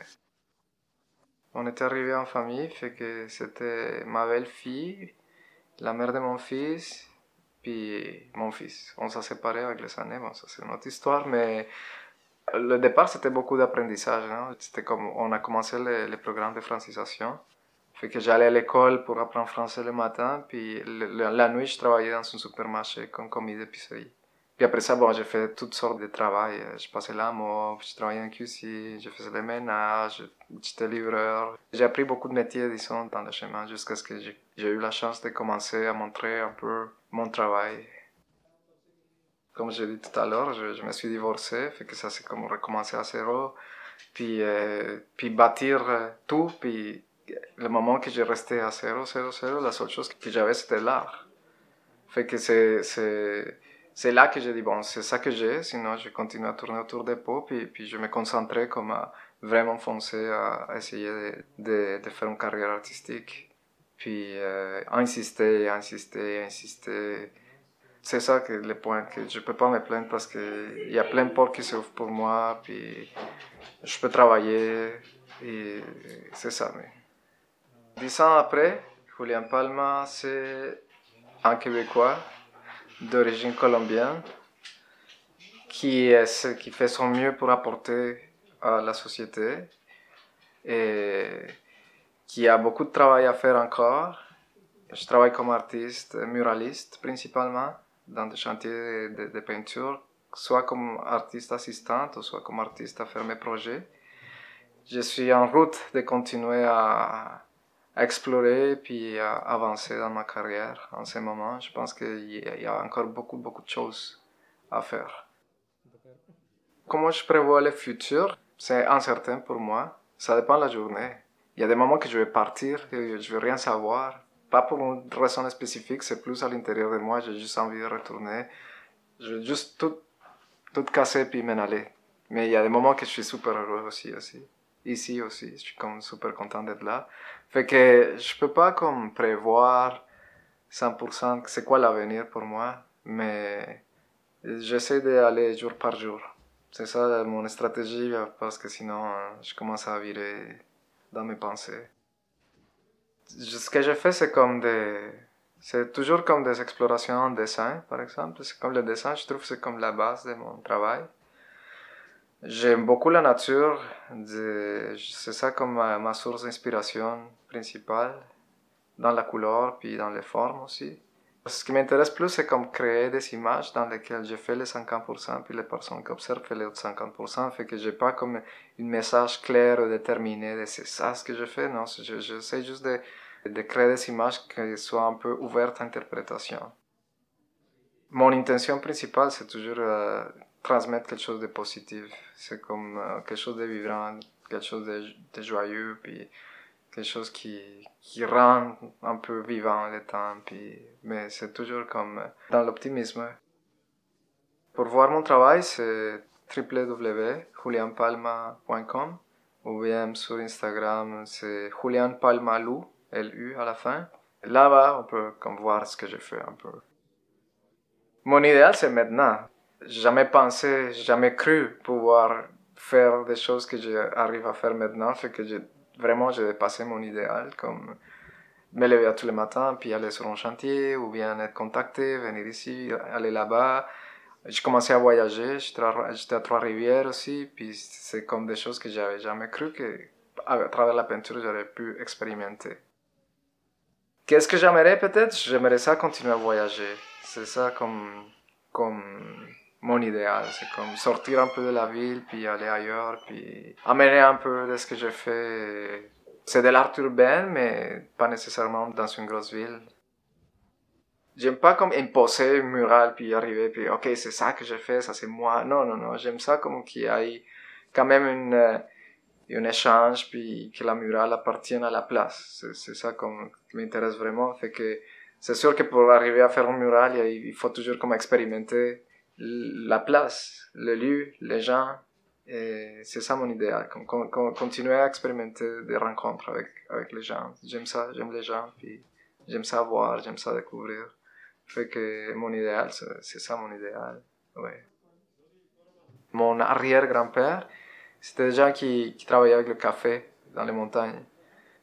On était arrivé en famille, fait que c'était ma belle-fille, la mère de mon fils, puis mon fils. On s'est séparés avec les années, bon, ça c'est notre histoire, mais le départ c'était beaucoup d'apprentissage. C'était comme on a commencé le, le programme de francisation. Fait que j'allais à l'école pour apprendre français le matin, puis la nuit, je travaillais dans un supermarché comme commis d'épicerie. Puis après ça, bon, j'ai fait toutes sortes de travail. Je passais la mode, je travaillais en cuisine, je faisais le ménage, j'étais livreur. J'ai appris beaucoup de métiers, disons, dans le chemin, jusqu'à ce que j'ai eu la chance de commencer à montrer un peu mon travail. Comme j'ai dit tout à l'heure, je, me suis divorcé, fait que ça c'est comme recommencer à zéro, puis, euh, puis bâtir tout, puis le moment que j'ai resté à 0, 0, 0, la seule chose que j'avais, c'était l'art. Fait que c'est, là que j'ai dit, bon, c'est ça que j'ai, sinon je continue à tourner autour des pots, puis, puis je me concentrais comme vraiment foncer à, essayer de, de, faire une carrière artistique. Puis euh, insister, insister, insister. C'est ça que le point que je peux pas me plaindre parce qu'il y a plein de portes qui s'ouvrent pour moi, puis je peux travailler, et c'est ça. Mais... Dix ans après, Julian Palma, c'est un Québécois d'origine colombienne qui, est, qui fait son mieux pour apporter à la société et qui a beaucoup de travail à faire encore. Je travaille comme artiste muraliste principalement dans des chantiers de, peinture, soit comme artiste assistante ou soit comme artiste à faire mes projets. Je suis en route de continuer à, explorer puis avancer dans ma carrière en ce moment. Je pense qu'il y a encore beaucoup, beaucoup de choses à faire. Comment je prévois le futur? C'est incertain pour moi. Ça dépend de la journée. Il y a des moments que je vais partir et je veux rien savoir. Pas pour une raison spécifique, c'est plus à l'intérieur de moi. J'ai juste envie de retourner. Je veux juste tout, tout casser puis m'en aller. Mais il y a des moments que je suis super heureux aussi. aussi ici aussi. Je suis comme super content d'être là. Fait que je peux pas comme prévoir 100% c'est quoi l'avenir pour moi, mais j'essaie d'aller jour par jour. C'est ça mon stratégie parce que sinon je commence à virer dans mes pensées. Ce que je fais, c'est comme des. C'est toujours comme des explorations en dessin, par exemple. C'est comme le dessin, je trouve, c'est comme la base de mon travail. J'aime beaucoup la nature, c'est ça comme ma, source d'inspiration principale, dans la couleur puis dans les formes aussi. Ce qui m'intéresse plus, c'est comme créer des images dans lesquelles je fais les 50%, puis les personnes qui observent font les autres 50%, fait que j'ai pas comme un message clair ou déterminé de c'est ça ce que je fais, non, j'essaie juste de de créer des images qui soient un peu ouvertes à interprétation. Mon intention principale, c'est toujours euh, transmettre quelque chose de positif. C'est comme euh, quelque chose de vivant, quelque chose de, joyeux, puis quelque chose qui, qui rend un peu vivant le temps. Puis, mais c'est toujours comme euh, dans l'optimisme. Pour voir mon travail, c'est www.julianpalma.com ou bien sur Instagram, c'est Julian Palmalou, L-U à la fin. Là-bas, on peut comme voir ce que j'ai fait un peu. Mon idéal, c'est maintenant. Jamais pensé, jamais cru pouvoir faire des choses que j'arrive à faire maintenant. Fait que vraiment, j'ai dépassé mon idéal, comme me lever tous les matins, puis aller sur un chantier, ou bien être contacté, venir ici, aller là-bas. J'ai commencé à voyager, j'étais à Trois-Rivières aussi, puis c'est comme des choses que j'avais jamais cru que à travers la peinture j'aurais pu expérimenter. Qu'est-ce que j'aimerais peut-être? J'aimerais ça continuer à voyager. C'est ça comme, comme mon idéal. C'est comme sortir un peu de la ville, puis aller ailleurs, puis amener un peu de ce que j'ai fait. C'est de l'art urbain, mais pas nécessairement dans une grosse ville. J'aime pas comme imposer un mural, puis arriver, puis ok, c'est ça que j'ai fait, ça c'est moi. Non, non, non. J'aime ça comme qu'il y ait quand même une, un échange, puis que la murale appartienne à la place. C'est ça comme, qui m'intéresse vraiment. Fait que c'est sûr que pour arriver à faire un mural, il faut toujours comme expérimenter la place, le lieu, les gens. Et c'est ça mon idéal, continuer à expérimenter des rencontres avec, avec les gens. J'aime ça, j'aime les gens, puis j'aime ça voir, j'aime ça découvrir. Fait que mon idéal, c'est ça mon idéal. Mon arrière-grand-père, c'était des gens qui, travaillaient avec le café dans les montagnes.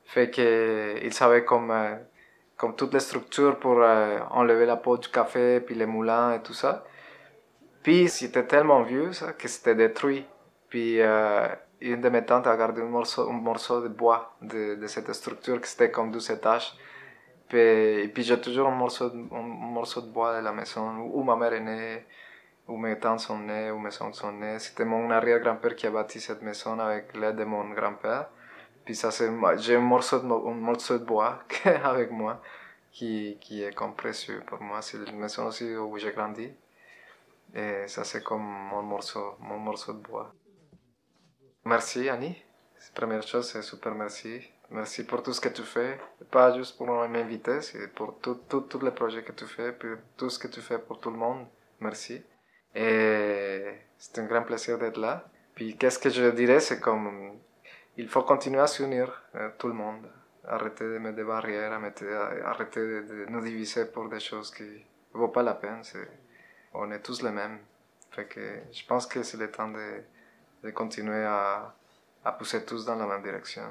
Fait que il savait comme, euh, comme toutes les structures pour euh, enlever la peau du café, puis les moulins et tout ça. Puis c'était tellement vieux que c'était détruit. Puis euh, une de mes tantes a gardé un morceau, de bois de, cette structure qui c'était comme 12 étages. Puis, j'ai toujours un morceau, de, bois de la maison où ma mère est née, où mes tantes sont nées, où mes soeurs sont nées. C'était mon arrière-grand-père qui a bâti cette maison avec l'aide de mon grand-père. Puis ça, c'est, j'ai un morceau de, bois <laughs> avec moi qui est comme précieux pour moi. C'est la maison aussi où j'ai grandi. Et ça, c'est comme mon morceau, mon morceau de bois. Merci, Annie. Première chose, c'est super merci. Merci pour tout ce que tu fais. Pas juste pour m'inviter, c'est pour tous tout, les projets que tu fais, pour tout ce que tu fais pour tout le monde. Merci. Et c'est un grand plaisir d'être là. Puis qu'est-ce que je dirais, c'est comme il faut continuer à s'unir, euh, tout le monde. Arrêter de mettre des barrières, arrêter de, nous diviser pour des choses qui ne vaut pas la peine. On est tous les mêmes. Fait que je pense que c'est le temps de, de continuer à, à pousser tous dans la même direction.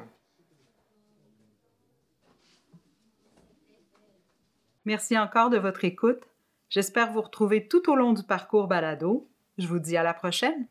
Merci encore de votre écoute. J'espère vous retrouver tout au long du parcours balado. Je vous dis à la prochaine.